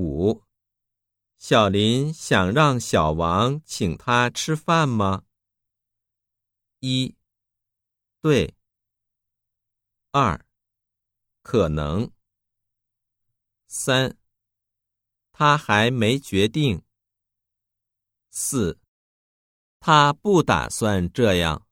五。小林想让小王请他吃饭吗？一。对。二。可能。三。他还没决定。四。他不打算这样。